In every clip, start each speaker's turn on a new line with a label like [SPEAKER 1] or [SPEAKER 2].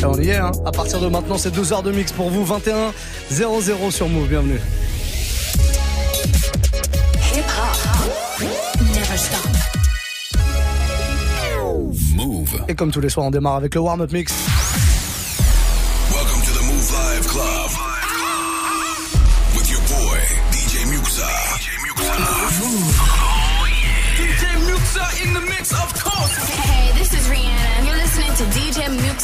[SPEAKER 1] Et on y est, hein. À partir de maintenant, c'est 2 heures de mix pour vous. 21 00 sur Move. Bienvenue.
[SPEAKER 2] Move.
[SPEAKER 1] Et comme tous les soirs, on démarre avec le warm-up mix.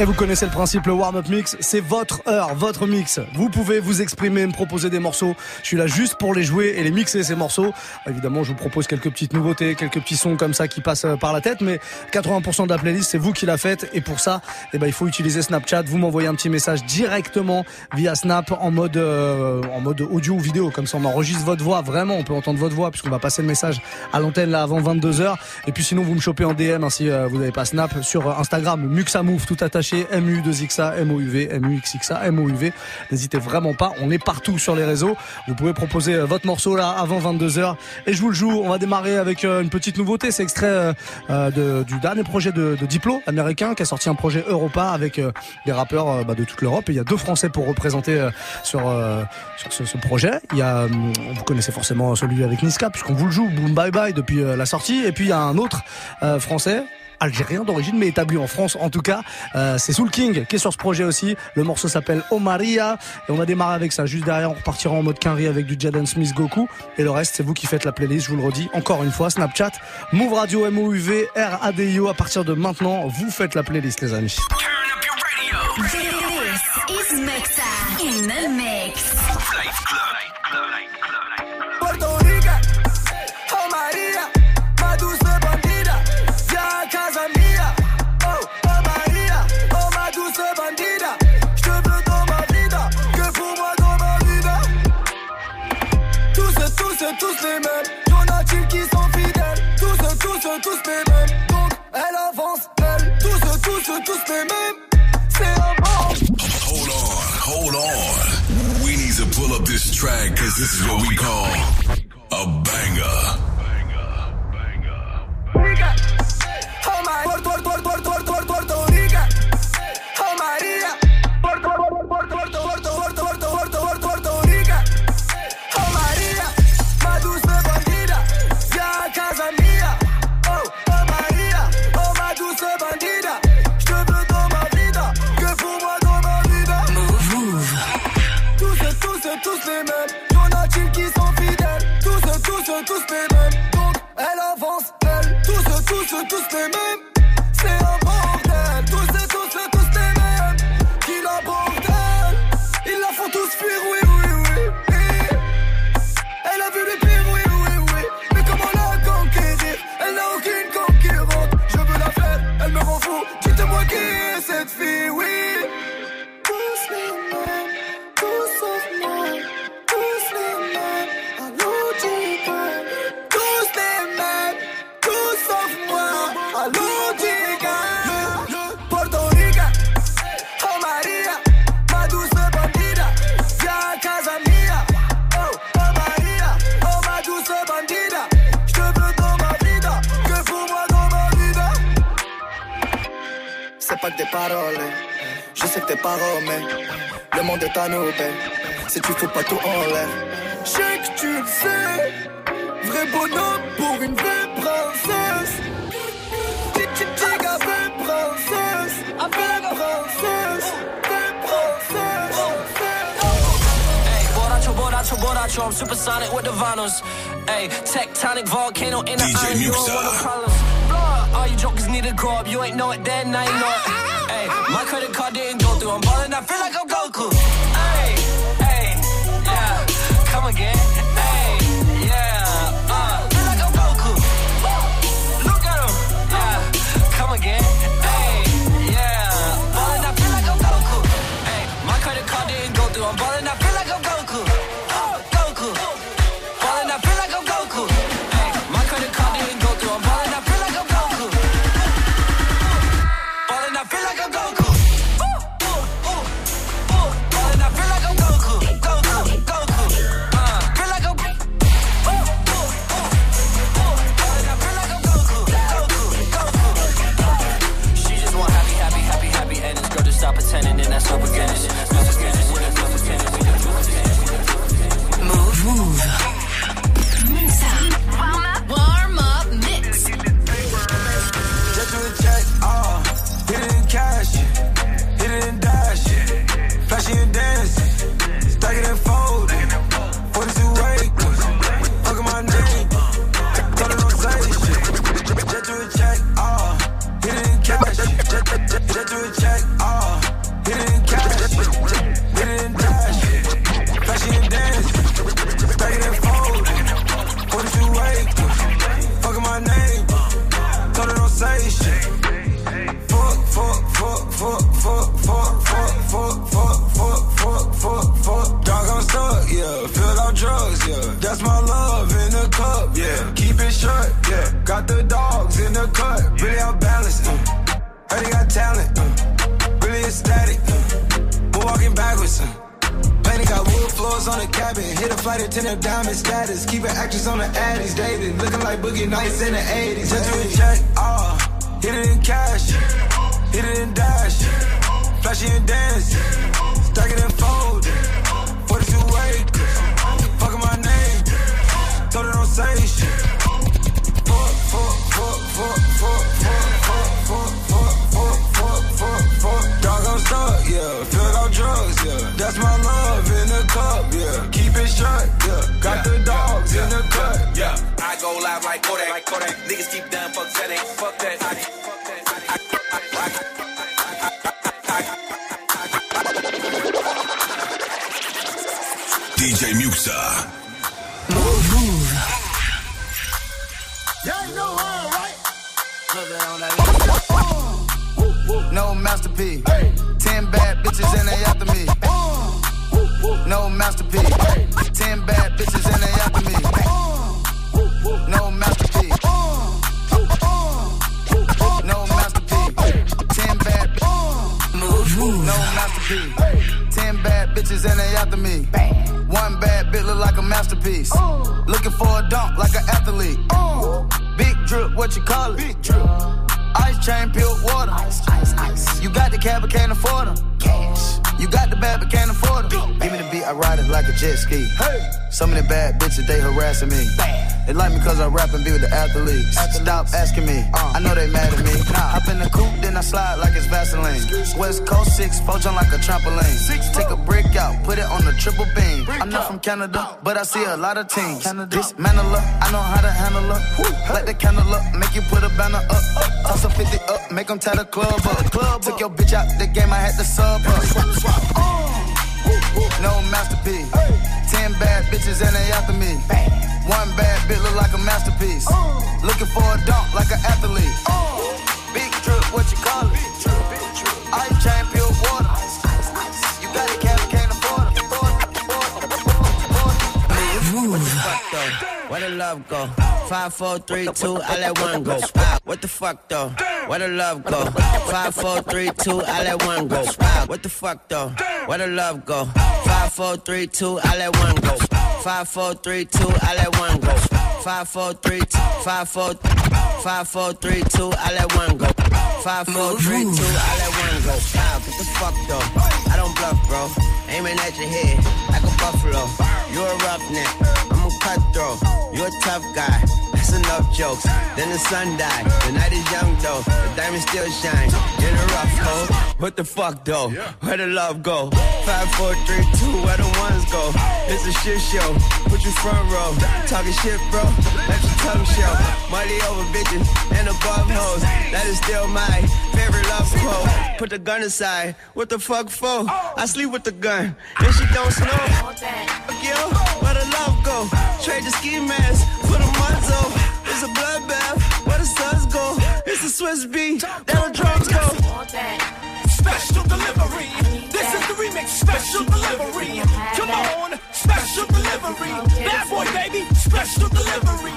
[SPEAKER 1] Et vous connaissez le principe, le warm-up mix, c'est votre heure, votre mix. Vous pouvez vous exprimer, me proposer des morceaux. Je suis là juste pour les jouer et les mixer, ces morceaux. Évidemment, je vous propose quelques petites nouveautés, quelques petits sons comme ça qui passent euh, par la tête, mais 80% de la playlist, c'est vous qui la faites. Et pour ça, eh ben, il faut utiliser Snapchat. Vous m'envoyez un petit message directement via Snap en mode, euh, en mode audio ou vidéo. Comme ça, on enregistre votre voix. Vraiment, on peut entendre votre voix puisqu'on va passer le message à l'antenne là avant 22h. Et puis sinon, vous me chopez en DM hein, si euh, vous n'avez pas Snap sur Instagram, Muxamove, tout attaché, MU2XA, MOUV, MUXXA, MOUV. N'hésitez vraiment pas, on est partout sur les réseaux. Vous pouvez proposer euh, votre morceau là avant 22h et je vous le joue. On va démarrer avec euh, une petite nouveauté, c'est extrait euh, de- du dernier projet de, de Diplo américain qui a sorti un projet Europa avec des rappeurs bah, de toute l'Europe et il y a deux Français pour représenter sur, sur ce, ce projet. Il y a, hum, vous connaissez forcément celui avec Niska puisqu'on vous le joue, Boom Bye Bye depuis la sortie et puis il y a un autre Français algérien d'origine mais établi en France en tout cas. Euh, c'est Soul King qui est sur ce projet aussi. Le morceau s'appelle Omaria. Et on va démarrer avec ça. Juste derrière on repartira en mode Quinry avec du Jaden Smith Goku. Et le reste c'est vous qui faites la playlist je vous le redis encore une fois. Snapchat Move Radio MOUV RADIO à partir de maintenant vous faites la playlist les amis.
[SPEAKER 3] Turn up your radio.
[SPEAKER 4] This is Muxa in the mix.
[SPEAKER 2] Hold on, hold on. We need to pull up this track, cause this is what we call a banger.
[SPEAKER 5] after my le monde est à nous, babe. Si tu fous pas tout en l'air, je sais que tu le sais. Vrai bonhomme pour une vraie princesse. Tic tic tic, à vraie princesse. Vraie princesse.
[SPEAKER 6] I'm supersonic with the vinyls. Tectonic volcano in the
[SPEAKER 2] DJ
[SPEAKER 6] eye, you don't want no problems. Blood, all you jokers need to grow up, you ain't know it then, now you know it. Hey, my credit card didn't go through, I'm ballin', I feel like I'm Goku. up
[SPEAKER 7] seconds.
[SPEAKER 2] DJ Muxxa.
[SPEAKER 8] No masterpiece. Ten bad bitches and they after me. No masterpiece. Ten bad bitches and they after me. No masterpiece. No masterpiece. Ten bad
[SPEAKER 6] Move. Move.
[SPEAKER 8] no masterpiece. Ten bad bitches and they after me. One bad bitch look like a masterpiece. Looking for a dunk like an athlete. Big drip, what you call it? Big drip. Ice chain, pure water. Ice, ice, ice. You got the cab, but can't afford them. Cash. You got the bad, but can't afford them. Give me the beat, I ride it like a jet ski. Hey. Some of the bad bitches, they harassing me. They like me cause I rap and be with the athletes. Stop asking me, I know they mad at me. Nah, hop in the coupe, then I slide like it's Vaseline. West Coast 6, four jump like a trampoline. Take a brick out, put it on the triple beam. I'm not from Canada, but I see a lot of teams. Dismantle her, I know how to handle her. Light the candle up, make you put a banner up. Toss a 50 up, make them tie the club up. Took your bitch out the game, I had to sub her. Uh. No masterpiece. Ten bad bitches and they after me. One bad bitch look like a masterpiece. Looking for a dunk like an athlete. Big drip, what you call it? Ice chain, pure water. It.
[SPEAKER 9] fuck though? Where the love go? Five, four, three, two, I let one go. What the fuck though? Where the love go? Five, four, three, two, I let one go. What the fuck though? Where the love go? Five, four, three, two, I let one go. Five, four, three, two, I let one go. Five, four, three, two, five, four, five, four, three, two, I let one go. Five, four, three, two, I let one go. Wow, what the fuck though? I don't bluff, bro. Aiming at your head like a buffalo. You're a roughneck. I'm a cutthroat. You're a tough guy. Enough jokes. Then the sun died. The night is young though. The diamond still shine. In a rough hole. What the fuck though? Where the love go? Five, four, three, two. Where the ones go? It's a shit show. Put you front row. Talking shit, bro. Let your tongue show. Money over bitches and above hoes. That is still my favorite love quote. Put the gun aside. What the fuck for? I sleep with the gun. And she don't snow. Fuck you. Where the love go? Trade the ski mask for the muzzle. It's a bloodbath. Where the suns go? It's a Swiss beat. There the drums go.
[SPEAKER 7] Special delivery. This is the remix. Special delivery. Come on. Special delivery. Bad boy, baby. Special delivery.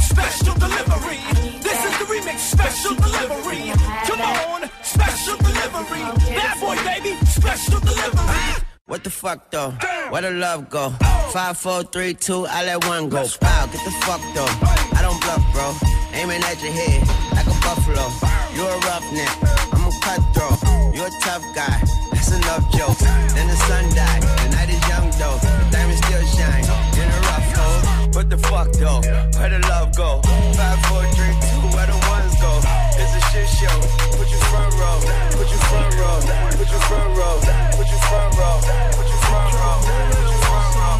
[SPEAKER 7] Special delivery. This is the remix. Special delivery. Come on. Special delivery. Bad boy, baby. Special delivery.
[SPEAKER 9] What the fuck though? Where the love go? Oh. Five, four, three, two, I let one go. Wow, get the fuck though. I don't bluff, bro. Aiming at your head like a buffalo. You're a roughneck. I'm a cutthroat. You're a tough guy, that's enough jokes. Then the sun died, the night is young though. The diamond still shine in a rough hole. What the fuck though? Where the love go? Five, four, three, two, shit show. Put you front row, put you front row, put you front row, put you front row, put you front row, put you front row.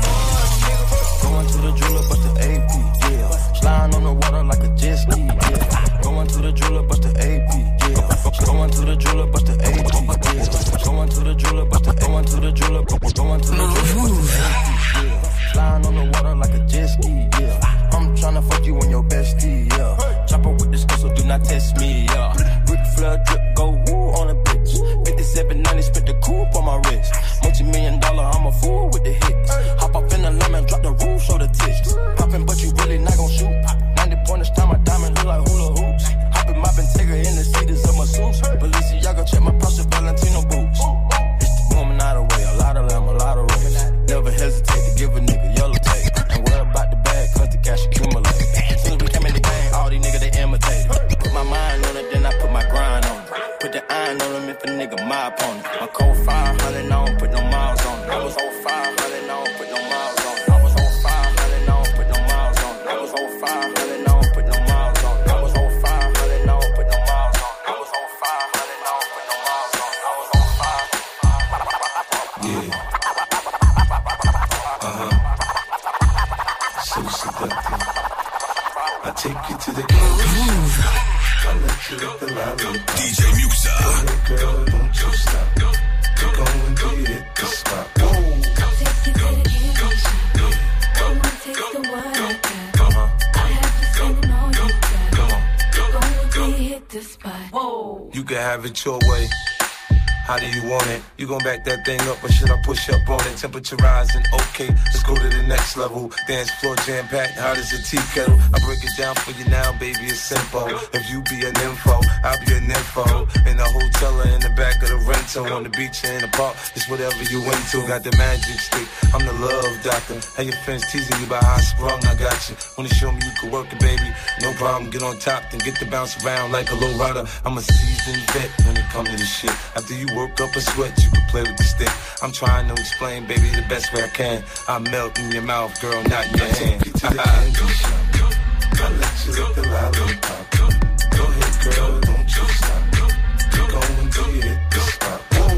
[SPEAKER 10] Going to the jeweler, bust the AP, yeah. Sliding on the water like a jet ski, yeah. Going to the jeweler, bust the AP,
[SPEAKER 11] push up on it? Temperature rising, okay, let's go the next level. Dance floor jam packed, hot as a tea kettle. I break it down for you now, baby, it's simple. If you be an info, I'll be an info. In the hotel or in the back of the rental, on the beach or in the park, it's whatever you into. Got the magic stick, I'm the love doctor. How your friends teasing you about how I sprung, I got you. Wanna show me you can work it, baby? No problem, get on top, then get the bounce around like a low rider. I'm a seasoned vet when it comes to this shit. After you work up a sweat, you can play with the stick. I'm trying to explain, baby, the best way I can. I melt in your mouth, girl, not your hand.
[SPEAKER 12] Let you lick the lollipop. Go ahead, girl, don't you stop. Go and get it the spot. Whoa.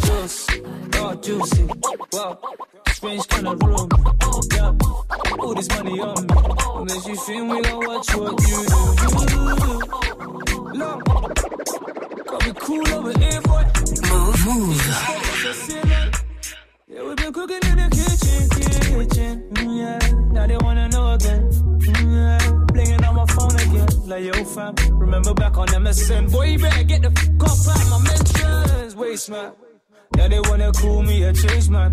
[SPEAKER 5] Juice, oh juicy, wow, strange kind of room. All this money on me, makes you feel we gon' watch what you do. You, look, got me cool over here, boy.
[SPEAKER 13] Move, move.
[SPEAKER 5] Yeah, we been cooking in the kitchen, kitchen, mm, yeah. Now they wanna know again, mm, yeah. Blinging on my phone again, like yo fam. Remember back on MSN, boy, you better get the fuck off out my mentions, waste man. Yeah, they wanna call me a chase man.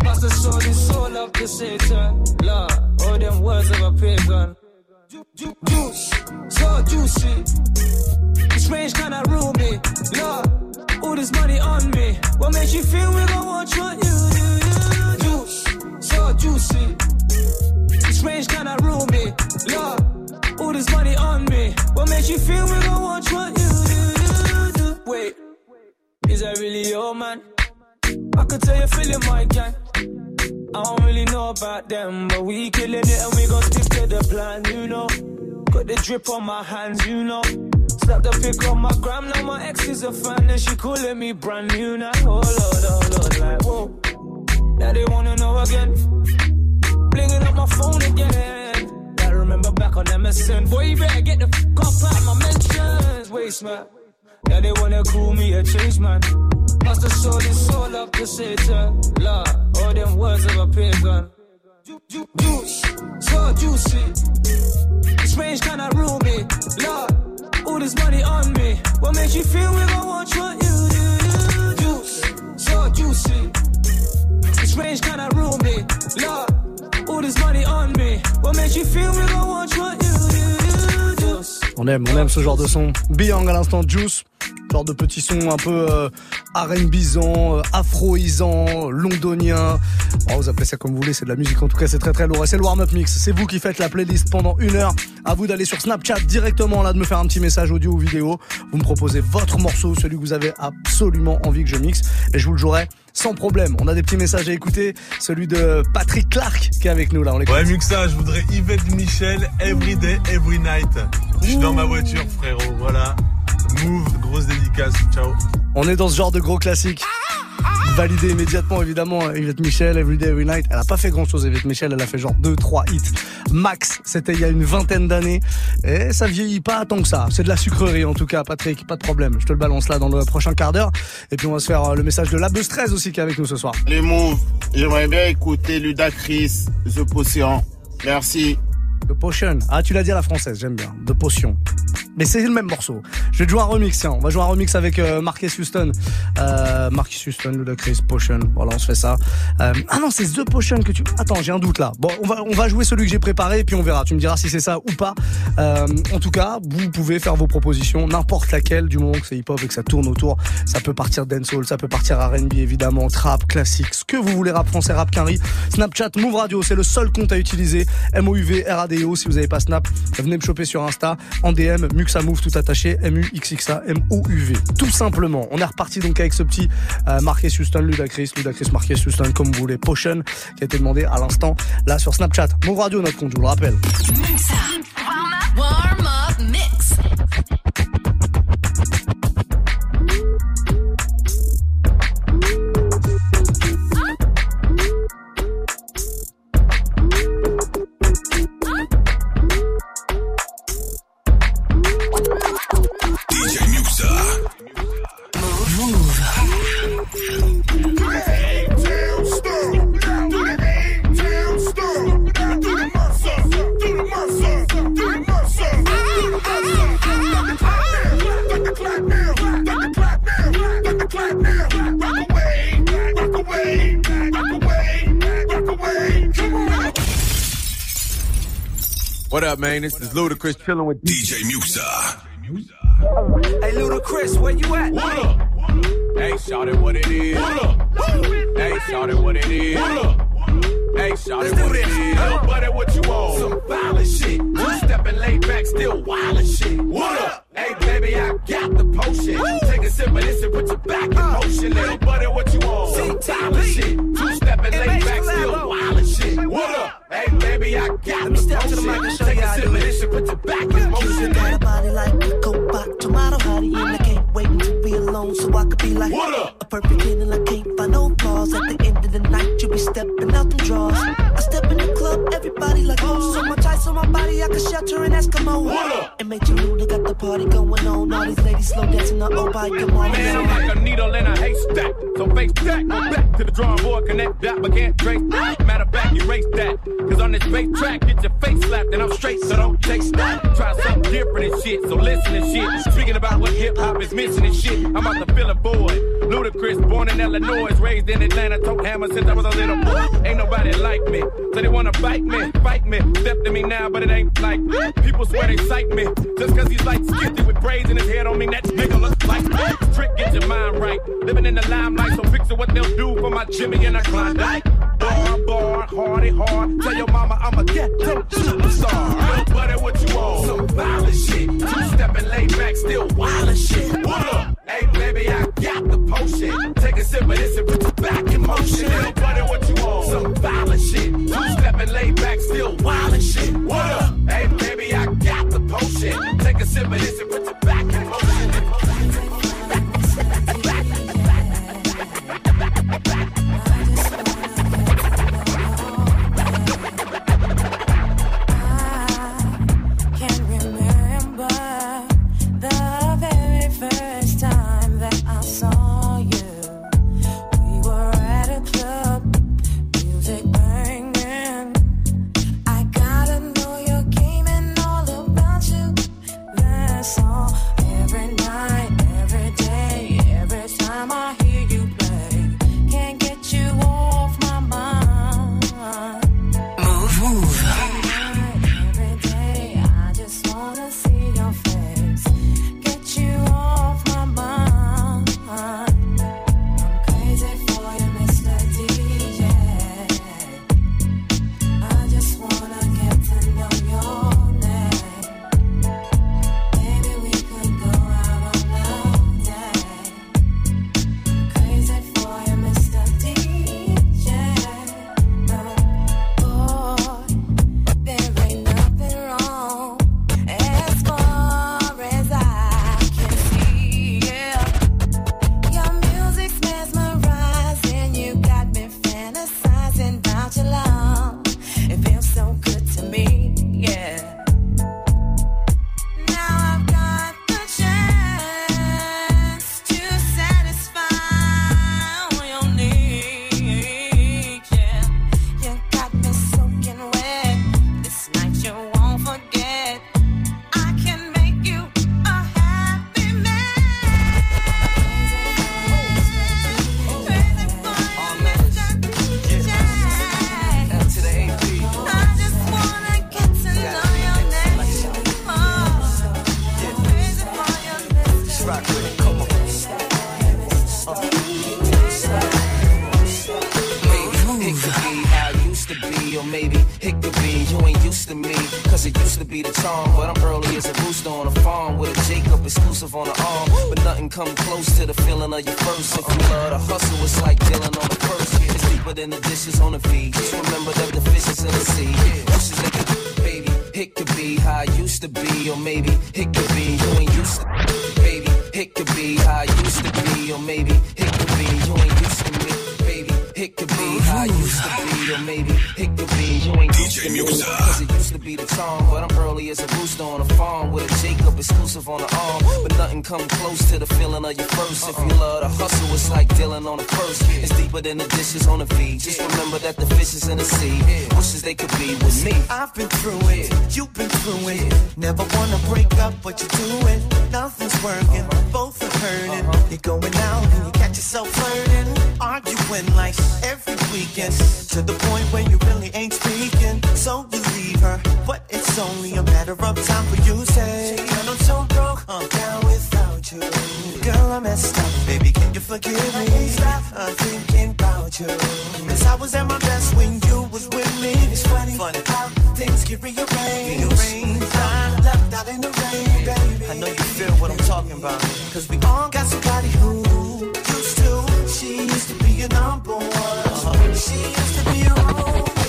[SPEAKER 5] Pastor sold his soul up to Satan, Lord, all them words of a pagan. Ju- ju- Juice, so juicy. Strange kinda roomy, Lord. All this money on me. What makes you feel we gon' watch what you do? You juice, so juicy. Strange kinda roomy, Lord. All this money on me. What makes you feel we gon' watch what you do? You do? Wait, is that really your man? I could tell you're feeling my gang. I don't really know about them, but we killing it and we gon' stick to the plan, you know. Got the drip on my hands, you know. Slap the pic on my gram, now my ex is a fan and she calling me brand new now. Oh lord, oh lord, like whoa. Now they wanna know again. Blinging up my phone again. I remember back on MSN. Boy, you better get the fuck off out my mentions. Waste man. Now they wanna call me a change man. Must have sold his soul up to Satan. Lord, all them words of a pagan. Ju- ju- Juice, so juicy. Strange kinda roomy. Lord, all this money on me. What makes you feel we gon' watch what you juice, so juicy. Strange kinda roomy. Lord, all this money on me. What makes you feel we gon' watch what you do?
[SPEAKER 1] On aime, on aime ce genre de son. Beyond à l'instant, Juice. Genre de petits sons un peu euh, R&Bisant, euh, afroisant, londonien. Oh, vous appelez ça comme vous voulez, c'est de la musique. En tout cas, c'est très très lourd. C'est le warm-up mix. C'est vous qui faites la playlist pendant une heure. À vous d'aller sur Snapchat directement là, de me faire un petit message audio ou vidéo. Vous me proposez votre morceau, celui que vous avez absolument envie que je mixe, et je vous le jouerai sans problème. On a des petits messages à écouter. Celui de Patrick Clark qui est avec nous là. On.
[SPEAKER 14] Ouais, mieux que ça, je voudrais Yvette Michel, Every Day, Every Night. Je suis dans ma voiture, frérot, voilà. Move, grosse dédicace, ciao.
[SPEAKER 1] On est dans ce genre de gros classique. Validé immédiatement, évidemment, Yvette Michel, Everyday, Every Night. Elle a pas fait grand chose, Yvette Michel. Elle a fait genre 2-3 hits. Max, c'était il y a une vingtaine d'années. Et ça vieillit pas tant que ça. C'est de la sucrerie, en tout cas, Patrick. Pas de problème. Je te le balance là dans le prochain quart d'heure. Et puis on va se faire euh, le message de la Buzz 13 aussi qui est avec nous ce soir.
[SPEAKER 15] Les moves, j'aimerais bien écouter Ludacris, The Potion. Merci.
[SPEAKER 1] The Potion. Ah, tu l'as dit à la française, j'aime bien. The Potion. Mais c'est le même morceau. Je vais te jouer un remix, tiens. On va jouer un remix avec euh, Marcus Houston. Euh, Marcus Houston, Ludacris, Potion. Voilà, on se fait ça. Euh, ah non, c'est The Potion que tu... Attends, j'ai un doute là. Bon, on va, on va jouer celui que j'ai préparé, puis on verra. Tu me diras si c'est ça ou pas. Euh, en tout cas, vous pouvez faire vos propositions, n'importe laquelle, du moment que c'est hip-hop et que ça tourne autour. Ça peut partir dancehall, ça peut partir R&B, évidemment, trap, classique, ce que vous voulez, rap français, rap quinri. Snapchat, Move Radio, c'est le seul compte à utiliser. M-O-U-V, Si vous n'avez pas Snap, venez me choper sur Insta, en DM, Muxa Move, tout attaché, M-U-X-X-A, M-O-U-V. Tout simplement. On est reparti donc avec ce petit euh, Marquez Houston, Ludacris, Ludacris, Marquez Houston, comme vous voulez, Potion, qui a été demandé à l'instant, là, sur Snapchat. Move Radio, notre compte, je vous le rappelle.
[SPEAKER 16] What up, man? This is Ludacris chilling with
[SPEAKER 2] DJ Muxxa.
[SPEAKER 17] Hey, Ludacris, where you at?
[SPEAKER 16] What up? Hey, shout it what it is. What up? Hey, shout it what it is. What up? Hey, shout it
[SPEAKER 17] Let's do
[SPEAKER 16] what it
[SPEAKER 17] this.
[SPEAKER 16] Buddy, what you want?
[SPEAKER 17] Some violent shit. Two stepping laid back, still wild as shit.
[SPEAKER 16] What up?
[SPEAKER 17] Hey, baby, I got the potion. Take a sip of this and put your back in uh, motion. Little
[SPEAKER 16] Buddy, what you want?
[SPEAKER 17] some violent shit. Two stepping laid back, still laugh. wild as shit. Baby, I got
[SPEAKER 18] Let me
[SPEAKER 17] the
[SPEAKER 18] step to the mic and show
[SPEAKER 17] Take
[SPEAKER 18] you how
[SPEAKER 17] sip
[SPEAKER 18] do it.
[SPEAKER 17] put your back in motion.
[SPEAKER 18] Got a body like a Copa, tomato hottie, and I can't wait to be alone so I could be like
[SPEAKER 16] What up?
[SPEAKER 18] a perfect and I can't find no flaws. At the end of the night, you be stepping out them drawers. I step in the club, everybody like oh, so much ice on my body, I could shelter an Eskimo.
[SPEAKER 16] What up?
[SPEAKER 18] And make you Luda got the party going on. All these ladies slow dancing, uh, oh, by come on,
[SPEAKER 16] Man, I'm like a needle in a haystack. So face that, go back to the drawing board, connect that, but can't trace that. Matter of fact, erase that. Cause on this bass track, get your face slapped, and I'm straight, so don't chase that. Try something different and shit, so listen and shit. Speaking about what hip hop is missing and shit, I'm about to fill a void. Ludacris, born in Illinois, raised in Atlanta, tote hammer since I was a little boy. Ain't nobody like me, so they wanna fight me, fight me. Step to me now, but it ain't like people swear they sight me. Just cause he's like skifted with braids in his head on me, that nigga looks like trick, get your mind right. Living in the limelight, so picture what they'll do for my Jimmy and a Klondike. Bar, bar, hardy, hard. Tell your mama I'm a ghetto superstar. Little buddy, what you want?
[SPEAKER 17] Some violent shit. Two stepping laid back, still wild as shit.
[SPEAKER 16] What up?
[SPEAKER 17] Hey, baby, I got the potion. Take a sip of this and put your back in motion.
[SPEAKER 16] Little buddy, what you want?
[SPEAKER 17] Some violent shit. Two stepping laid back, still wild as shit.
[SPEAKER 16] What up?
[SPEAKER 17] Hey, baby, I got the potion. Take a sip of this and put your back
[SPEAKER 6] feeling of your first. If you love to hustle, it's like dealing on the first. It's deeper than the dishes on the feed. Just remember that the fish is in the sea. Wishes they could, baby, it could be how I used to be, or maybe it could be you ain't used to. Baby, it could be how I used to be, or maybe it could be you ain't used to it could be how I used to be, or maybe it could be you ain't used to me. Cause it used to be the charm, but I'm early as a rooster on a farm with a Jacob exclusive on the arm. But nothing come close to the feeling of your first. If you love to hustle, it's like dealing on a first. It's deeper than the dishes on the feed. Just remember that the fish is in the sea. Wishes they could be with me.
[SPEAKER 19] I've been through it, you've been through it. Never wanna break up, but you do it. Nothing's working, both are hurting. Uh-huh. You're going out and you catch yourself flirting, arguing like every weekend. To the point where you really ain't speaking. So you leave her, but it's only a matter of time for you to say, "And I'm so broke, I'm down without you." Girl, I messed up, baby, can you forgive me? Stop uh, thinking about you. Cause I was at my best when you was with me. It's funny, funny how things get rearranged. I'm left out in the rain, baby. I know you feel what I'm talking about. Cause we all got somebody who. She used to be your number one. She used to be your only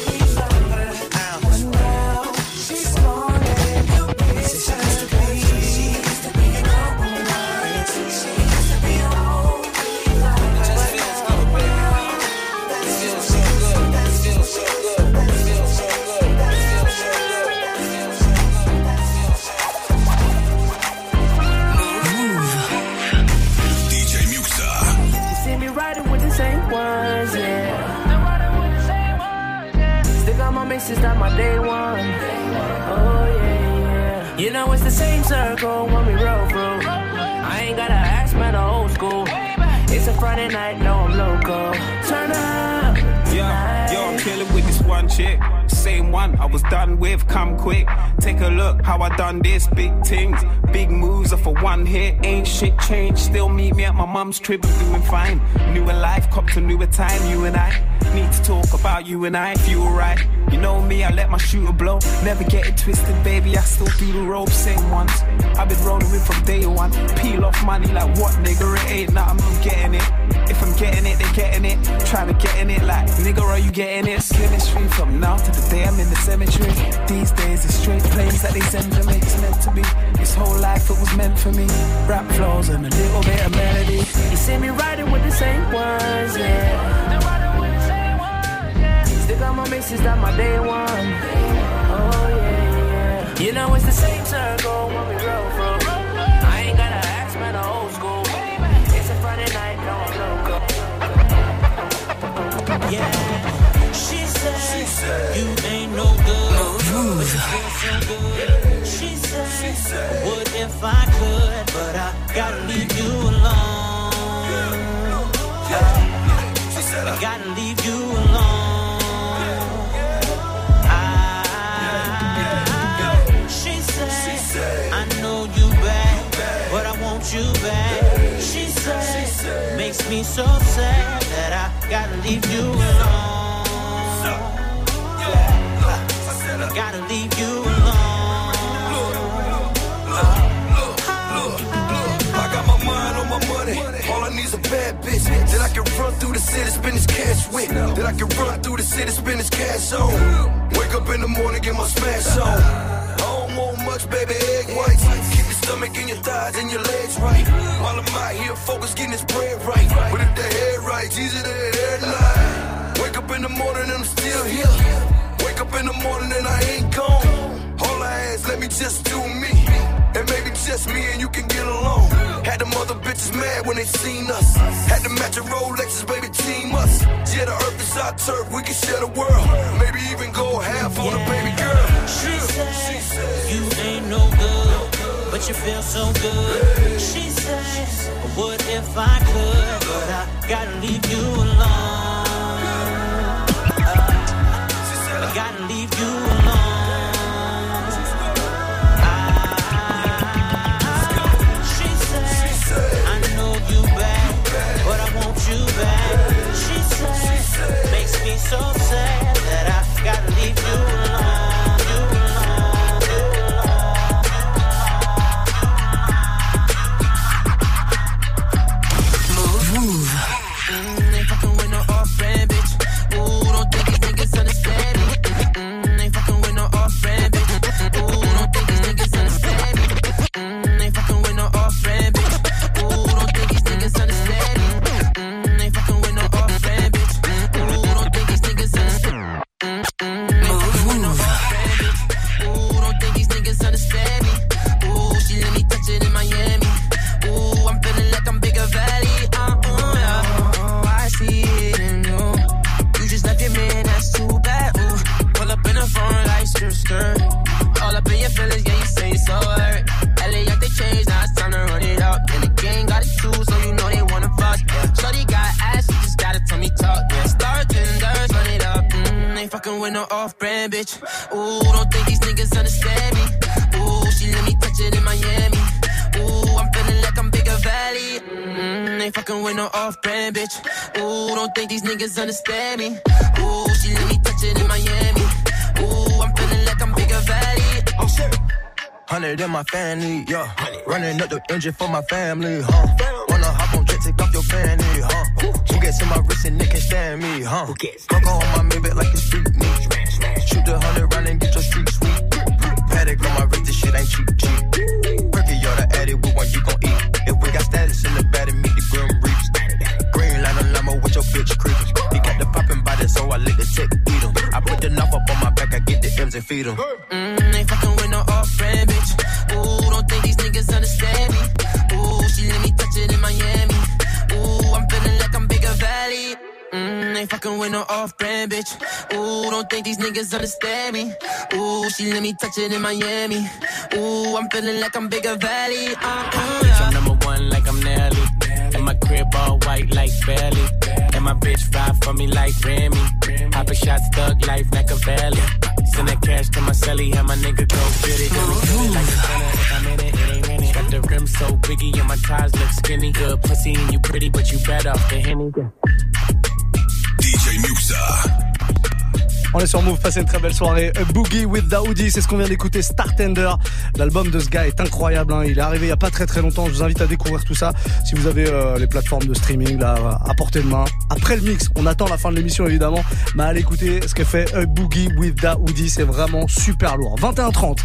[SPEAKER 20] Mixes, that my day one. Oh yeah, yeah. You know it's the same circle when we roll through. I ain't gotta ask, man, the old school. It's a Friday night, no I'm local. Turn up.
[SPEAKER 21] Yeah, yo, I'm killing with this one chick. Same one I was done with, come quick. Take a look how I done this. Big things, big moves off of one hit. Ain't shit changed. Still meet me at my mum's crib, I'm doing fine. Newer life, copped a newer time. You and I need to talk about you and I if you alright. You know me, I let my shooter blow. Never get it twisted, baby. I still do the rope, same ones. I've been rolling with from day one. Peel off money like what, nigga? It ain't nah, I'm getting it. If I'm getting it, they getting it. Trying to get in it like, nigga, are you getting it? Chemistry from now to the day I'm in the cemetery. These days it's straight planes that they send to me. It's meant to be. This whole life it was meant for me. Rap flows and a little bit of melody.
[SPEAKER 20] You see me riding with the same ones, yeah. They riding with the same words, yeah. Still my mixes, that my day one. Oh yeah, yeah. You know it's the same circle when we roll
[SPEAKER 19] Yeah, she said, you ain't no good, but you feel so. She said, would if I could, but I gotta leave you alone. I uh, gotta leave you alone. I, she said, I know you bad, but I want you back. Makes me so sad that I gotta leave you alone. I gotta leave you alone.
[SPEAKER 22] I got my mind on my money. All I need is a bad bitch that I can run through the city, spend this cash with. That I can run through the city, spend this cash on. Wake up in the morning, get my smash on. I don't want much, baby, egg whites. Stomach and your thighs and your legs right. While I'm out here getting this bread right. But if the head right, easy to night. Wake up in the morning and I'm still here. Wake up in the morning and I ain't gone. All I ask, let me just do me. And maybe just me and you can get along. Had them other bitches mad when they seen us. Had to match a Rolexes, baby, team us. Yeah, the earth is our turf, we can share the world. Maybe even go half on a baby girl.
[SPEAKER 19] She said, you ain't no good, but you feel so good. She said, what if I could, but I gotta leave you alone. I gotta leave you alone. I, She says, I know you bad, but I want you back. She said, makes me so sad that I gotta leave you alone.
[SPEAKER 20] Bitch. Ooh, don't think these niggas understand me. Ooh, she let me touch it in Miami. Ooh, I'm feeling like I'm bigger valley. Oh shit.
[SPEAKER 10] Hundred in my family, yeah. Running up the engine for my family, huh? Wanna hop on jet, take off your fanny, huh? Who gets in my wrist and they can't stand me, huh? Fuck on my Maybach like it's street meat. Shoot the hundred round and get your street sweet. Patek on my wrist, this shit ain't cheap, cheap. Perky, you're the addy, what one you gon' eat? And feed 'em.
[SPEAKER 20] Mm, ain't fucking with no off-brand bitch. Ooh, don't think these niggas understand me. Ooh, she let me touch it in Miami. Ooh, I'm feeling like I'm bigger valley. Mm, ain't fucking with no off-brand bitch. Ooh, don't think these niggas understand me. Ooh, she let me touch it in Miami. Ooh, I'm feeling like I'm bigger valley. Uh,
[SPEAKER 23] Bitch, I'm number one like I'm Nelly. And my crib all white like Belly. And my bitch ride for me like Remy. Papa shots, thug life like a valley. Send that cash to my celly, have my nigga go get it. The rim so biggie and my ties look skinny. Good pussy and you pretty, but you off the henny.
[SPEAKER 2] DJ
[SPEAKER 1] On est sur Move, passez une très belle soirée. A Boogie with Daoudi, c'est ce qu'on vient d'écouter, Star Tender. L'album de ce gars est incroyable, hein. il est arrivé il y a pas très très longtemps. Je vous invite à découvrir tout ça. Si vous avez euh, les plateformes de streaming là, à portée de main. Après le mix, on attend la fin de l'émission évidemment, mais allez écouter ce que fait A Boogie with Daoudi, c'est vraiment super lourd. 21h30,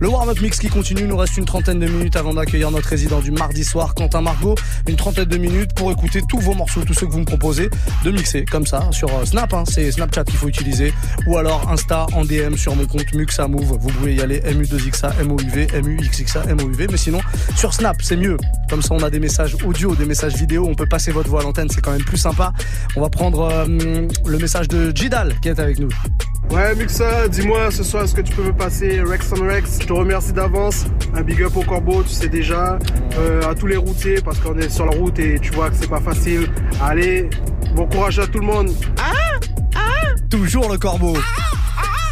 [SPEAKER 1] le warm-up mix qui continue. Il nous reste une trentaine de minutes avant d'accueillir notre résident du mardi soir, Quentin Margot. Une trentaine de minutes pour écouter tous vos morceaux, tous ceux que vous me proposez, de mixer comme ça sur euh, Snap. Hein. C'est Snapchat qu'il faut utiliser ou alors Insta en DM sur mon compte Muxa Move. Vous pouvez y aller MU2XA, MOUV, MUXXA, MOUV. Mais sinon, sur Snap, c'est mieux. Comme ça, on a des messages audio, des messages vidéo. On peut passer votre voix à l'antenne, c'est quand même plus sympa. On va prendre euh, le message de Jidal qui est avec nous.
[SPEAKER 24] Ouais, Muxa, dis-moi ce soir, est-ce que tu peux me passer Rex on Rex? Je te remercie d'avance. Un big up au corbeau, tu sais déjà. Euh, à tous les routiers, parce qu'on est sur la route et tu vois que c'est pas facile. Allez, bon courage à tout le monde.
[SPEAKER 1] Toujours le corbeau.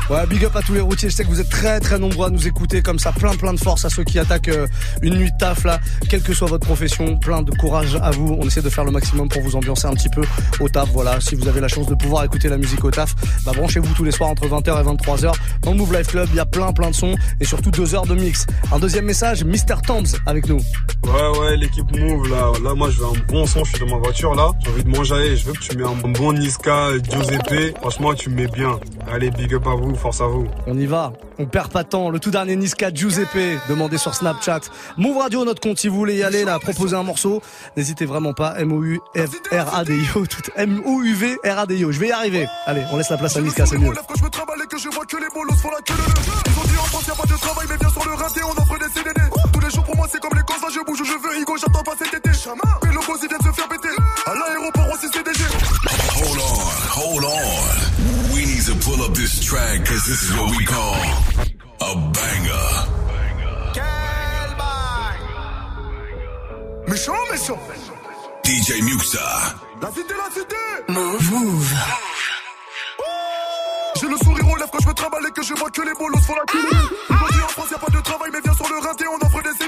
[SPEAKER 1] Ouais, big up à tous les routiers. Je sais que vous êtes très très nombreux à nous écouter comme ça. Plein plein de force à ceux qui attaquent euh, une nuit de taf là. Quelle que soit votre profession, plein de courage à vous. On essaie de faire le maximum pour vous ambiancer un petit peu au taf. Voilà, si vous avez la chance de pouvoir écouter la musique au taf, bah branchez-vous tous les soirs entre 20h et 23h. Dans le Move Life Club, il y a plein plein de sons et surtout deux heures de mix. Un deuxième message, Mr. Toms avec nous.
[SPEAKER 25] Ouais, ouais, l'équipe Move, là, là, moi, je veux un bon son, je suis dans ma voiture, là. J'ai envie de manger je veux que tu mets un bon Niska, Giuseppe. Franchement, tu me mets bien. Allez, big up à vous, force à vous.
[SPEAKER 1] On y va, on perd pas de temps. Le tout dernier Niska Giuseppe, demandé sur Snapchat. Move Radio, notre compte, si vous voulez y aller, là, proposer un morceau, n'hésitez vraiment pas. M-O-U-R-A-D-I-O, tout M-O-U-V-R-A-D-I-O. Je vais y arriver. Allez, on laisse la place à Niska, c'est mieux.
[SPEAKER 26] Quand je me travaille et que je vois que les bolos font la queue. Ils ont dit en France y'a pas de travail mais bien sur le raté on offre des CDD Tous les jours pour moi c'est comme les cons je bouge où je veux Igo j'attends pas cet été Mais
[SPEAKER 2] this track because this is what we call a banger.
[SPEAKER 26] Méchant méchant
[SPEAKER 2] DJ Muxa.
[SPEAKER 26] La cité la cité
[SPEAKER 27] Move. Move.
[SPEAKER 26] J'ai le sourire aux lèvres quand je me travaille et que je vois que les bolos font la. Ils ont dit en France y'a pas de travail mais viens sur le raté on offre des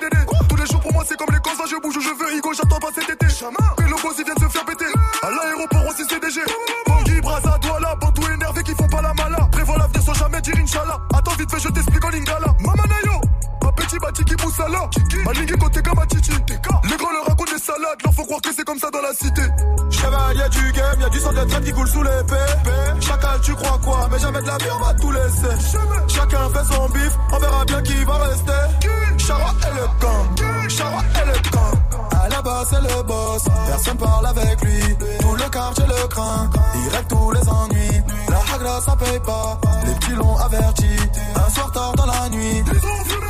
[SPEAKER 28] Game, y'a du sang de traite qui coule sous l'épée. Chacal, tu crois quoi? Mais jamais de la vie, on va tout laisser. Chacun fait son bif, on verra bien qui va rester. Chara est le camp, Chara est le camp. À la base, c'est le boss, personne parle avec lui. Tout le quartier le craint, il règle tous les ennuis. La hagra, ça paye pas, les petits l'ont averti. Un soir tard dans la nuit. Ils ont fumé.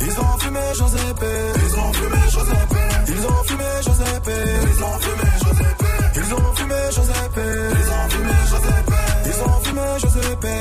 [SPEAKER 28] Ils ont fumé Giuseppe. Ils ont fumé Giuseppe. Ils ont fumé Giuseppe. Ils ont fumé Giuseppe. Ils ont fumé Giuseppe. Ils ont fumé Giuseppe. Ils ont fumé Giuseppe.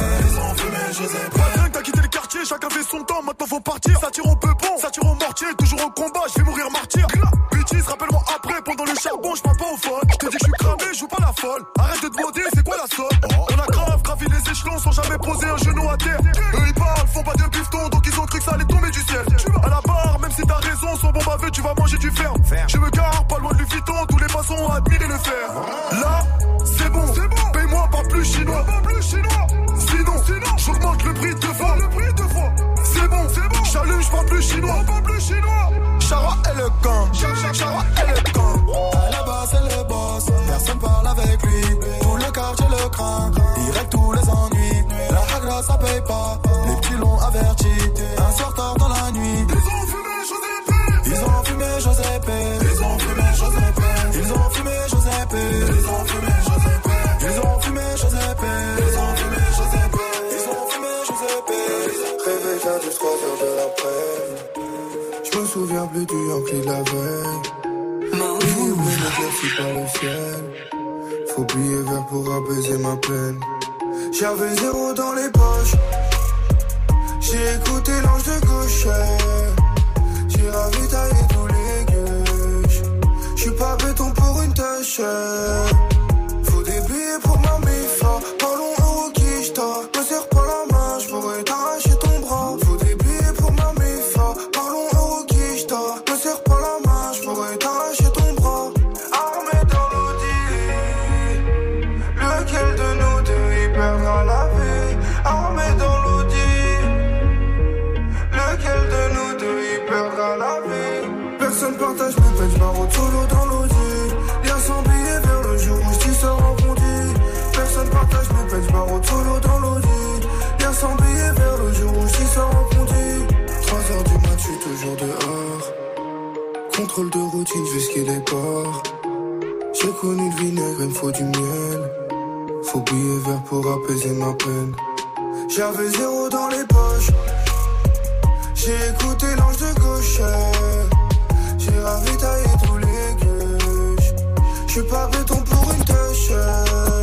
[SPEAKER 26] chacun fait son temps, maintenant faut partir. Ça tire au peu bon, ça tire au mortier, toujours au combat, je vais mourir martyr. Bêtise, rappelle-moi après, pendant le charbon, je parle pas au folles. Je te dis que je suis cramé, je joue pas la folle. Arrête de demander, c'est quoi la somme? On a grave gravi les échelons sans jamais poser un genou à terre. Eux ils parlent, font pas de bifton, donc ils ont cru que ça allait tomber du ciel. À la barre, même si t'as raison, sans bon baveux, tu vas manger du ferme. Je me gare, pas loin du fiton, admiré le fer. Là, c'est bon, c'est bon. Paye-moi pas plus chinois, pas plus chinois. Sinon, sinon, j'augmente le prix deux fois, le prix deux fois. C'est bon, c'est bon. J'allume, j'parle plus chinois, pas plus chinois. Chara est le camp, Chara est le camp.
[SPEAKER 29] À la base, c'est le boss. Personne parle avec lui. Tout le quartier le craint. Il règle tous les ennuis. La hagra, ça paye pas. Les petits
[SPEAKER 30] plus du Yankee de la veille. Éclaircis par le ciel. Faut plier vert pour apaiser ma peine. J'avais zéro dans les poches. J'ai écouté l'ange de gauche. J'ai ravitaillé tous les gueuches. J'suis pas béton pour une tâche. J'ai connu le vinaigre, il me faut du miel. Faut billet vert pour apaiser ma peine. J'avais zéro dans les poches. J'ai écouté l'ange de gauche. J'ai ravitaillé tous les gueuches. J'suis pas béton pour une tâche.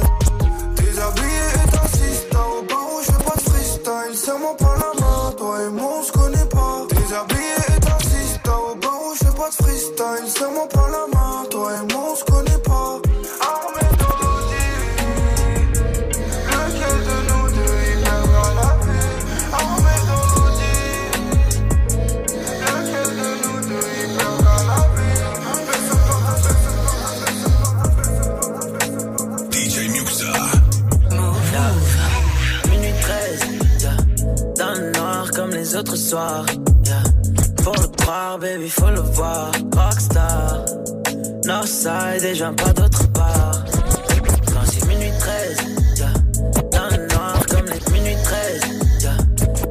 [SPEAKER 20] Autres. Faut le croire, baby, faut le voir. Rockstar, Northside et j'en pas d'autre part. Quand c'est minuit 13, yeah. dans le noir comme les minuit 13. Yeah.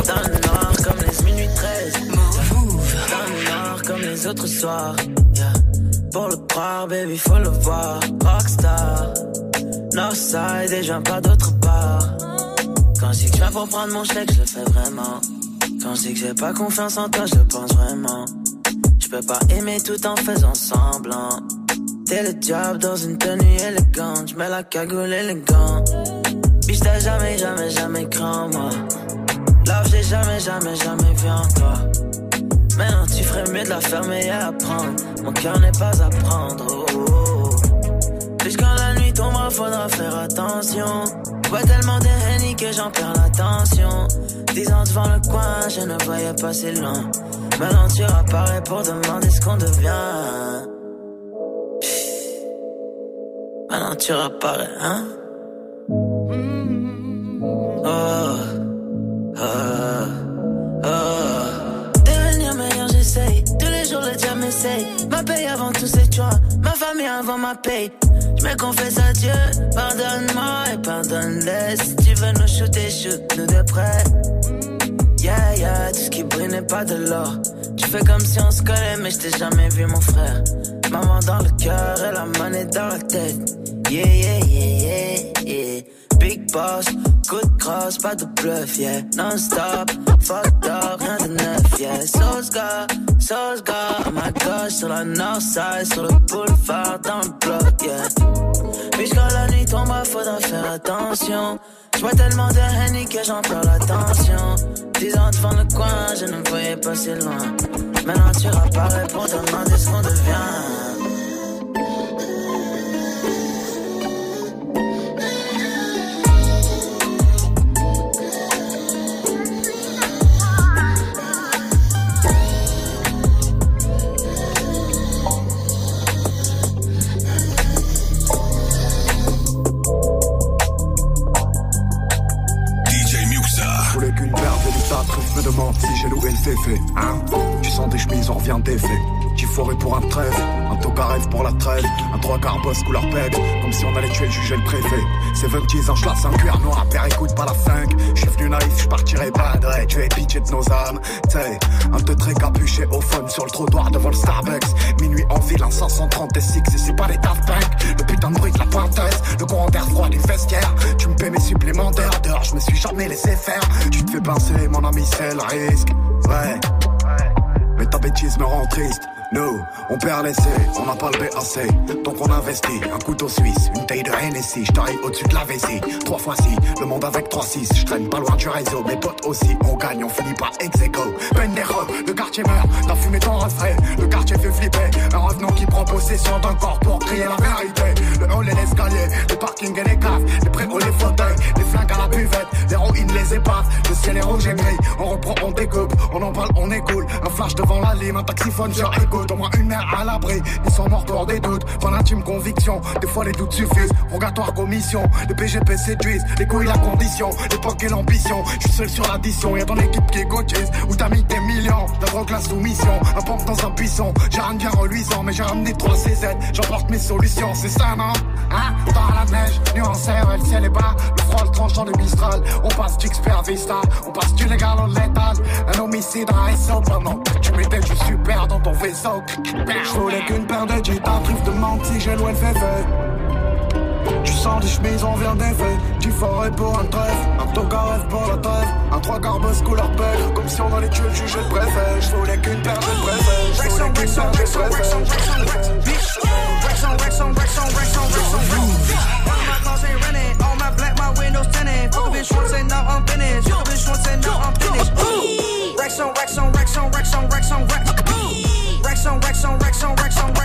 [SPEAKER 20] Dans le noir comme les minuit 13. yeah. Dans le noir comme les autres soirs. Pour le croire, baby, faut le voir. Rockstar. Northside et j'en pas d'autre part. Quand je dis que je prendre mon chèque, je le fais vraiment. Quand je dis que j'ai pas confiance en toi, je pense vraiment. Je peux pas aimer tout en faisant semblant. T'es le diable dans une tenue élégante. Je mets la cagoule élégante. Biche, t'as jamais, jamais, jamais craint moi. Love, j'ai jamais, jamais, jamais vu en toi. Maintenant, tu ferais mieux de la fermer et apprendre. Mon cœur n'est pas à prendre. oh, oh, oh. Puis quand la nuit tombera, faudra faire attention. Vois tellement de que j'en perds l'attention. Dix ans devant le coin, je ne voyais pas si loin. Maintenant tu apparaît pour demander ce qu'on devient. Maintenant tu apparais, hein? Oh, oh, oh. Devenir meilleur, j'essaye. Tous les jours, le diable m'essaye. Ma paye avant tous ces choix. Ma famille avant ma paye. Je me confesse à Dieu. Pardonne-moi et pardonne-les. Veux nous shooter, shoot-nous de près. Yeah, yeah, tout ce qui brille n'est pas de l'or. Tu fais comme si on se collait, mais je t'ai jamais vu, mon frère. Maman dans le cœur et la monnaie dans la tête. Yeah, yeah, yeah, yeah, yeah. Big boss, coup de crosse, pas de bluff, yeah. Non-stop, fucked up, rien de neuf, yeah. Sauce gars, sauce gars, oh my gosh, sur la north side, sur le boulevard, dans le bloc, yeah. Puis quand la nuit tombe, faudra faire attention. J'vois tellement de henny que j'en perds l'attention. Dix ans
[SPEAKER 31] devant le coin, je ne voyais pas si loin. Maintenant tu apparais pour demander ce qu'on devient.
[SPEAKER 28] Me demande si j'ai loué le féfé, hein Tu sens des chemises, on revient d'effet. J'y forêt pour un trêve, un toga rêve pour la trêve, un trois quarts boss couleur peg, comme si on allait tuer le juge et le préfet. C'est 20 un schlass, un cuir noir, père écoute pas la 5. Je suis venu naïf, je partirai pas ouais, tu es pitié de nos âmes. T'sais, un peu très capuché au fun sur le trottoir devant le Starbucks. Minuit en ville, un 530 et 6 et c'est pas les Daft Punk. Le putain de de la pointeuse, le courant d'air froid du vestiaire. Tu me paies mes supplémentaires, dehors je me suis jamais laissé faire. Tu te fais pincer, mon ami, c'est le risque. Ouais. Mais ta bêtise me rend triste. Nous, on perd l'essai, on n'a pas le BAC. Donc on investit, un couteau suisse, une taille de Hennessy. Je t'arrive au-dessus de la vessie. Trois fois si, le monde avec 3-6. Je traîne pas loin du réseau, mes potes aussi. On gagne, on finit par ex aequo. Peine des le quartier meurt, t'as fumé ton refrain. Le quartier fait flipper. Un revenant qui prend possession d'un corps pour crier la vérité. Le hall et l'escalier, le parking et les caves. Les préaux, les fauteuils, les flingues à la buvette. L'héroïne, les épaves. Le ciel est rouge et gris. On reprend, on découpe. On en parle, on écoule. Un flash devant la lime, un taxiphone sur écoute. Au moins une mère à l'abri. Ils sont morts pour des doutes. Pas l'intime conviction. Des fois les doutes suffisent. Rogatoire commission. Les PGP séduisent. Les couilles, la condition. L'époque et l'ambition. Je suis seul sur l'addition. Y'a ton équipe qui est gauchise. Où t'as mis des millions. La drogue, la soumission. Un pompe dans un buisson. J'ai rien bien reluisant. Mais j'ai ramené 3 CZ. J'emporte mes solutions. C'est ça, non? Hein? Dans la neige. Nuancé, ouais, le ciel est bas. Le froid, le tranchant de Mistral. On passe d'XPR Vista. On passe du légal au létal. Un homicide à SO. Pendant que tu m'étais, je suis père dans ton vaisseau. Je voulais qu'une paire de guitares, triffe de menti, j'ai loin le fait. Tu sens des chemises, on vient d'effet. Du forêt pour un trèfle, un toga rêve pour la trêve. Un trois quarts boss couleur pelle, comme si on allait tuer le juge le préfet. Je voulais qu'une paire de préfet. Je voulais qu'une paire de préfet.
[SPEAKER 32] Rex on Rex on Rex on Rex on Rex on All my cars ain't rented, all my black, my windows tinted. Fuck a bitch once and now I'm finished. Fuck a bitch once and now I'm finished. Rex on Rex on Rex on Rex on Rex on Rex. Rex on Rex on Rex on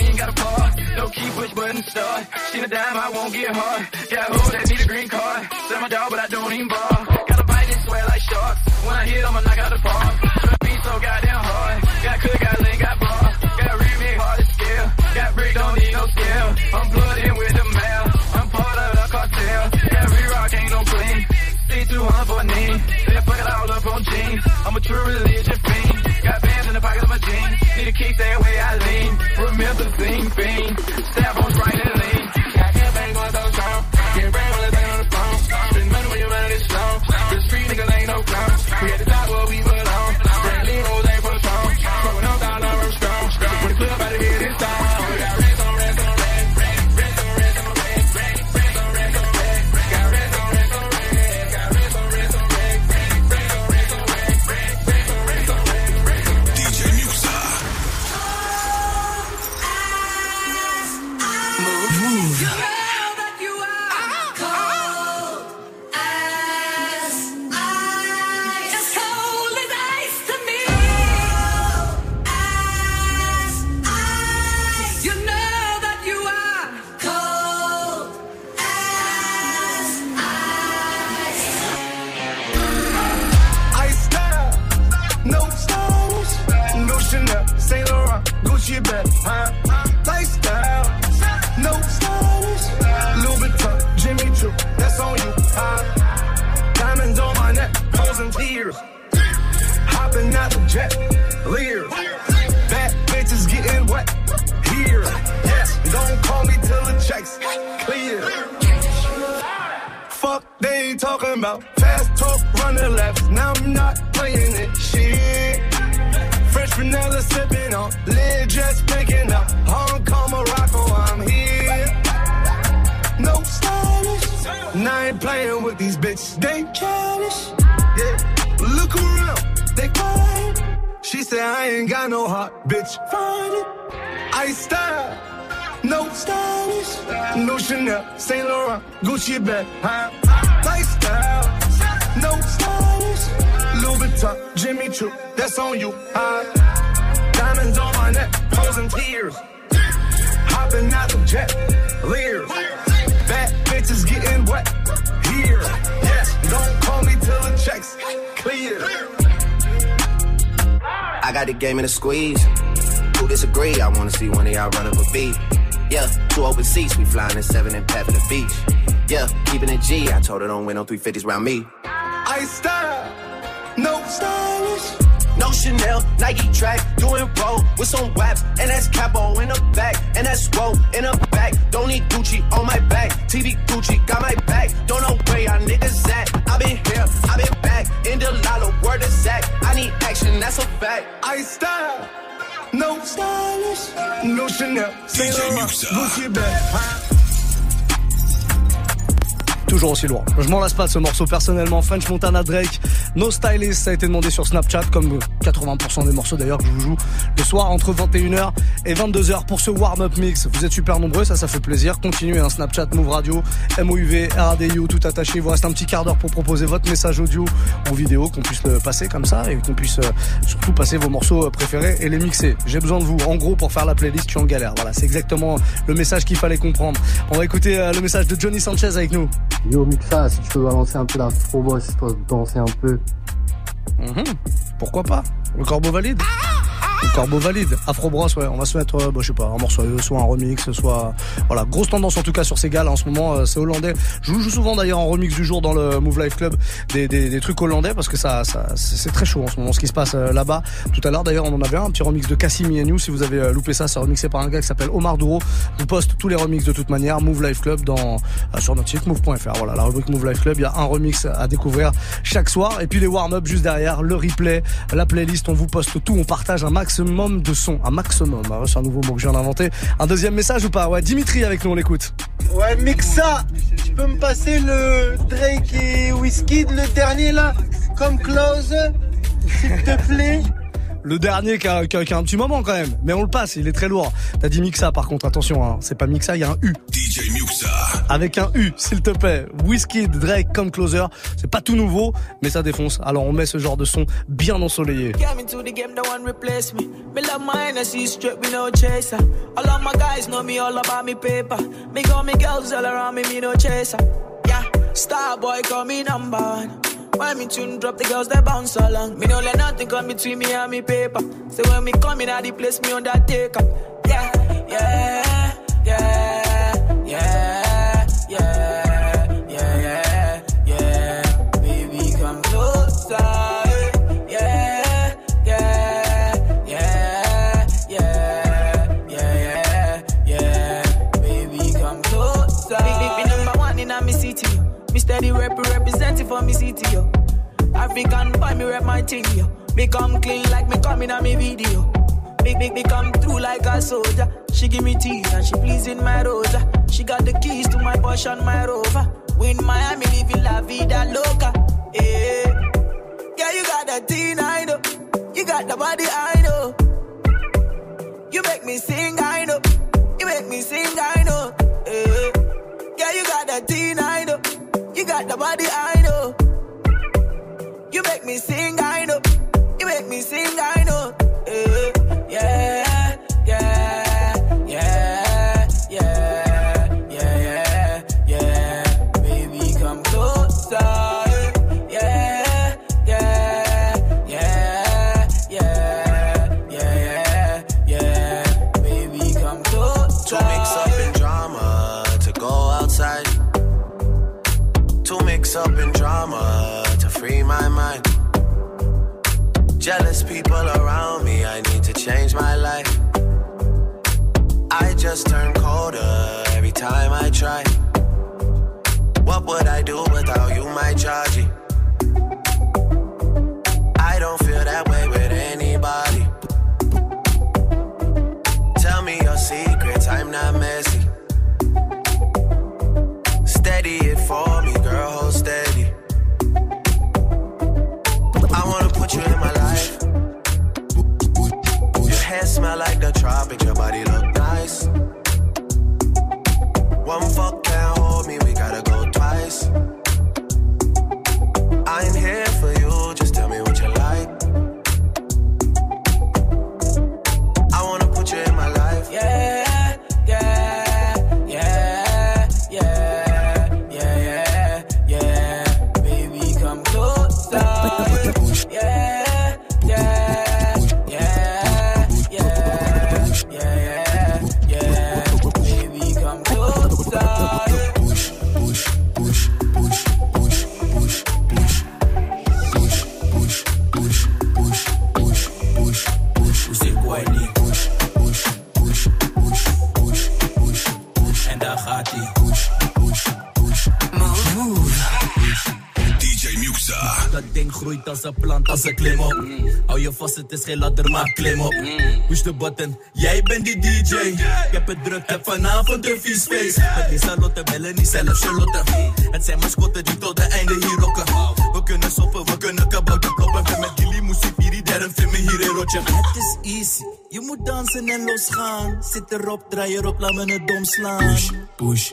[SPEAKER 33] even got a park. No key, push button, start. She a dime, I won't get hard.
[SPEAKER 30] Gucci bag, huh? Lifestyle, no styles, Louis Vuitton, Jimmy Choo, that's on you, huh? Diamonds on my neck, frozen tears, hopping out the jet, leer. Bad bitches getting wet here. Yes, don't call me till the checks clear. Fuck, they ain't talking about fast talk, running laps. Now I'm not playing it. Shit. Fresh vanilla sipping just picking up. Hong Kong, Morocco, I'm here. No stylish. And I ain't playing with these bitches. They childish. Yeah. Look around, they quiet. She said I ain't got no heart, bitch. Find it. I style. No stylish, no Chanel, Saint Laurent, Gucci bag, huh? Lifestyle, no stylish, Louis Vuitton, Jimmy Choo, that's on you, huh? Diamonds on my neck, frozen tears, hopping out the jet, leers. Bad bitches getting wet here. Yes, don't call me till the checks clear.
[SPEAKER 9] I got the game in a squeeze. Who disagree? I wanna see one of y'all run up a beat. Yeah, two open seats, we flying in seven and pat for the beach. Yeah, keeping it G. I told her don't win no 350s round me.
[SPEAKER 30] I style, no stylish.
[SPEAKER 9] Chanel, Nike track, doing roll with some waps, and that's capo in the back, and that's roll in the back. Don't need Gucci on my back, TV Gucci got my back. Don't know where y'all niggas at. I been here, I been back, in the lala, word is Zach. I need action, that's a fact.
[SPEAKER 30] I style, no stylish, no Chanel, Gucci huh?
[SPEAKER 1] Toujours aussi lourd. Je m'en lasse pas de ce morceau personnellement. French Montana Drake, No Stylist, ça a été demandé sur Snapchat, comme 80% des morceaux d'ailleurs que je vous joue le soir entre 21h et 22h pour ce warm-up mix. Vous êtes super nombreux, ça, ça fait plaisir. Continuez un Snapchat Move Radio, MOUV, RADIO, tout attaché. Il vous reste un petit quart d'heure pour proposer votre message audio ou vidéo, qu'on puisse le passer comme ça et qu'on puisse euh, surtout passer vos morceaux euh, préférés et les mixer. J'ai besoin de vous, en gros, pour faire la playlist, suis en galère. Voilà, c'est exactement le message qu'il fallait comprendre. On va écouter euh, le message de Johnny Sanchez avec nous.
[SPEAKER 34] Yo Mixa, si tu veux balancer un peu la boss, danser un peu.
[SPEAKER 1] Mhm. Pourquoi pas? Le corbeau valide? Le corbeau valide. Afro Bros, ouais. On va se mettre, euh, bah, je sais pas, un morceau, euh, soit un remix, soit. Voilà, grosse tendance en tout cas sur ces gars là en ce moment. euh, c'est hollandais. Je joue souvent d'ailleurs en remix du jour dans le Move Life Club des, des, des trucs hollandais parce que ça, ça c'est très chaud en ce moment ce qui se passe euh, là-bas. Tout à l'heure d'ailleurs, on en avait un, un petit remix de Cassimi et New. Si vous avez loupé ça, c'est remixé par un gars qui s'appelle Omar Douro. Vous poste tous les remixes de toute manière. Move Life Club dans sur notre site move.fr. Voilà, la rubrique Move Life Club. Il y a un remix à découvrir chaque soir et puis les warm-up juste derrière, le replay, la playlist. On vous poste tout. On partage un maximum de sons, un maximum. Ouais, C'est un nouveau mot que je viens d'inventer. Un deuxième message ou pas? Ouais, Dimitri avec nous, on l'écoute.
[SPEAKER 35] Ouais, Mixa, tu peux me passer le Drake et Whiskey, le dernier là, comme close, s'il te plaît
[SPEAKER 1] Le dernier qui a, qui a- qui a un petit moment quand même, mais on le passe, il est très lourd. T'as dit Mixa par contre, attention, hein, c'est pas Mixa, il y a un U.
[SPEAKER 2] DJ Muxa.
[SPEAKER 1] Avec un U, s'il te plaît. Whiskey, Drake comme closer, c'est pas tout nouveau, mais ça défonce. Alors on met ce genre de son bien ensoleillé.
[SPEAKER 36] Call me number one. When me tune drop, the girls they bounce along. Me no let nothing come between me and me paper. So when me come in, at the place me undertaker. Yeah, yeah, African boy, me rep my thing, yo. Me come clean like me coming on me video. Big, big, me come through like a soldier. She give me teeth and she pleasing my rosa. She got the keys to my Porsche and my Rover. Win Miami, living la vida loca. Yeah, yeah, you got the teen, I know. You got the body, I know. You make me sing, I know. You make me sing, I know. Yeah, yeah you got the teen, I know. You got the body, I know. You make me sing, I know. You make me sing, I
[SPEAKER 9] just turn colder every time I try. What would I do without you, my Georgie?
[SPEAKER 37] Als een klim op. Hou je vast, het is geen ladder, maar klim op. Push de button, jij bent die DJ. Ik heb het druk, heb vanavond een vies feest. Met die salotte bellen, niet zelf Charlotte. Het zijn mascotten die tot de einde hier rocken. We kunnen soppen, we kunnen kabouter kloppen. En met Gilly moest ik hier, daarom hier in rotje. Het is easy, je moet dansen en losgaan. Zit erop, draai erop, laat me het dom slaan.
[SPEAKER 10] Push, push,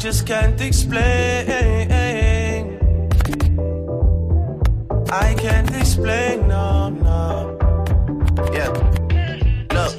[SPEAKER 10] just can't explain. I can't explain, no, no.
[SPEAKER 9] Yeah. Look,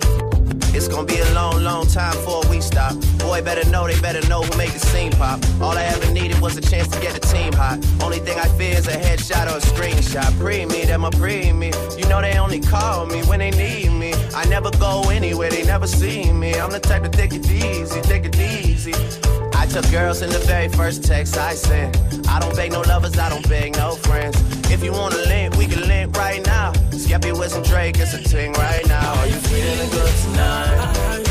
[SPEAKER 9] it's gonna be a long, long time before we stop. Boy, better know, they better know who made the scene pop. All I ever needed was a chance to get the team hot. Only thing I fear is a headshot or a screenshot. Pre me, them a pre me. You know they only call me when they need me. I never go anywhere, they never see me. I'm the type to take it easy, take it easy. I took girls in the very first text I sent. I don't beg no lovers, I don't beg no friends. If you wanna link, we can link right now. Skepta with some Drake, it's a ting right now. Are you feeling good tonight?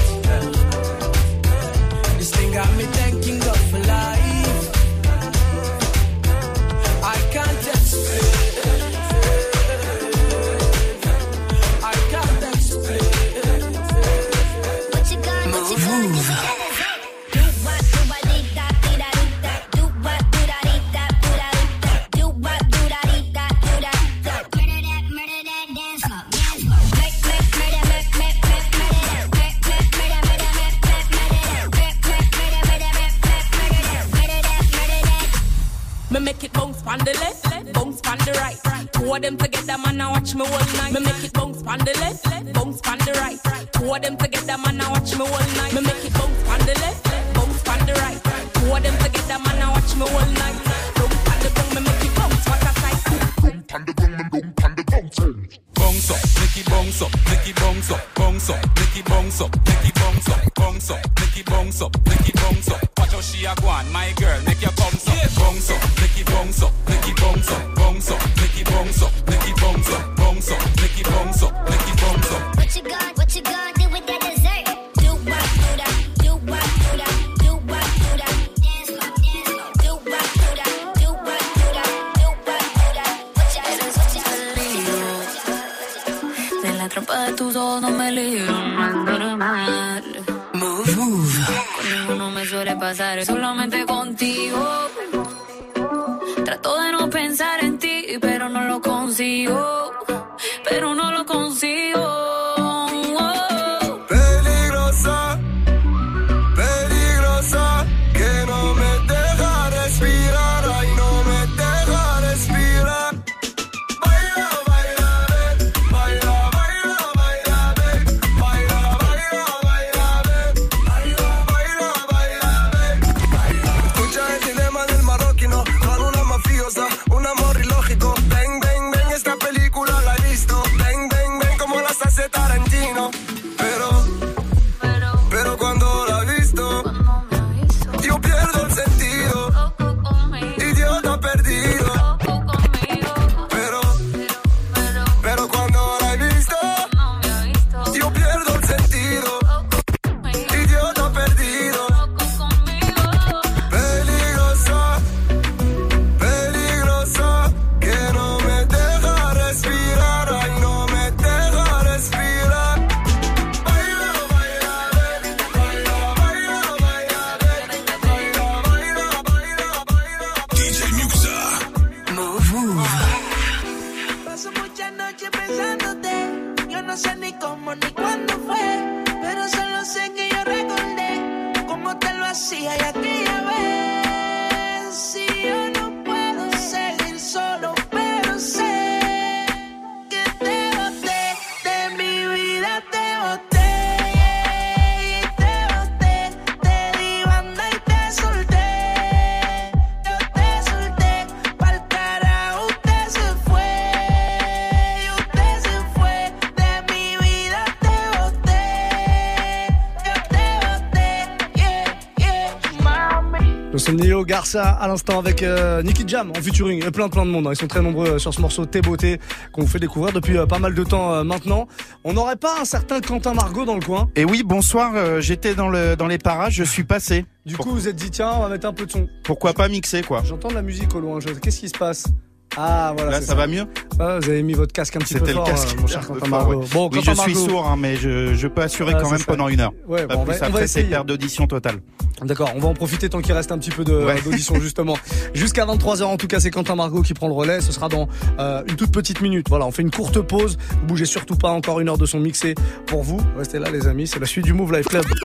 [SPEAKER 5] This thing got me thanking
[SPEAKER 7] bounce on the left, bounce on the right. Two of them together, man, I watch me all night. Me make it bounce on the left, bounce on the right. Two of them together, man, I watch me all night. Me make it bounce on the left, bounce on the right. Two of them together, man, I watch me all night. Bounce on the ground, me make it bounce. What a sight.
[SPEAKER 38] Bounce up, make it bounce up, make it bounce up, bounce up, make it bounce up, make it bounce up, bounce up, make it bounce up, make it bounce up. Watch how she a go on, my girl, make your bounce up, bounce up, make it bounce up, make it bounce up, bounce up, make it bounce up, make it bounce up, bounce up, make it bounce up, make it bounce up.
[SPEAKER 39] What you got? What you gonna do with that dessert? Do what, do that, do what, do that, do what, do that. Dance floor, dance
[SPEAKER 7] pasar, solamente contigo. Trato de no pensar en ti, pero no lo consigo.
[SPEAKER 1] À l'instant avec euh, Nicky Jam en featuring et plein plein de monde. hein. Ils sont très nombreux euh, sur ce morceau T'es beauté qu'on vous fait découvrir depuis euh, pas mal de temps euh, maintenant. On n'aurait pas un certain Quentin Margot dans le coin?
[SPEAKER 40] Et oui, bonsoir, j'étais dans, le, dans les parages, je suis passé.
[SPEAKER 1] Du coup, vous êtes dit tiens, on va mettre un peu de son.
[SPEAKER 40] Pourquoi pas mixer, quoi
[SPEAKER 1] J'entends de la musique au loin. je- Qu'est-ce qui se passe? Ah voilà.
[SPEAKER 40] Là, ça, va mieux?
[SPEAKER 1] Ah, vous avez mis votre casque un petit peu
[SPEAKER 40] C'était le
[SPEAKER 1] fort,
[SPEAKER 40] casque.
[SPEAKER 1] euh, mon cher Quentin
[SPEAKER 40] fort,
[SPEAKER 1] Margot.
[SPEAKER 40] ouais.
[SPEAKER 1] Bon,
[SPEAKER 40] oui, je suis sourd, hein, mais je, je peux assurer
[SPEAKER 1] Ah,
[SPEAKER 40] quand même
[SPEAKER 1] ça.
[SPEAKER 40] pendant une heure.
[SPEAKER 1] Ouais,
[SPEAKER 40] Pas
[SPEAKER 1] bon, on
[SPEAKER 40] plus
[SPEAKER 1] va- on va
[SPEAKER 40] après, c'est perte d'audition totale.
[SPEAKER 1] D'accord, on va en profiter tant qu'il reste un petit peu
[SPEAKER 40] Ouais.
[SPEAKER 1] d'audition justement. Jusqu'à 23h en tout cas, c'est Quentin Margot qui prend le relais. Ce sera dans euh, une toute petite minute. Voilà, on fait une courte pause. Vous bougez surtout pas, encore une heure de son mixé pour vous. Restez là les amis, c'est la suite du Move Life Club.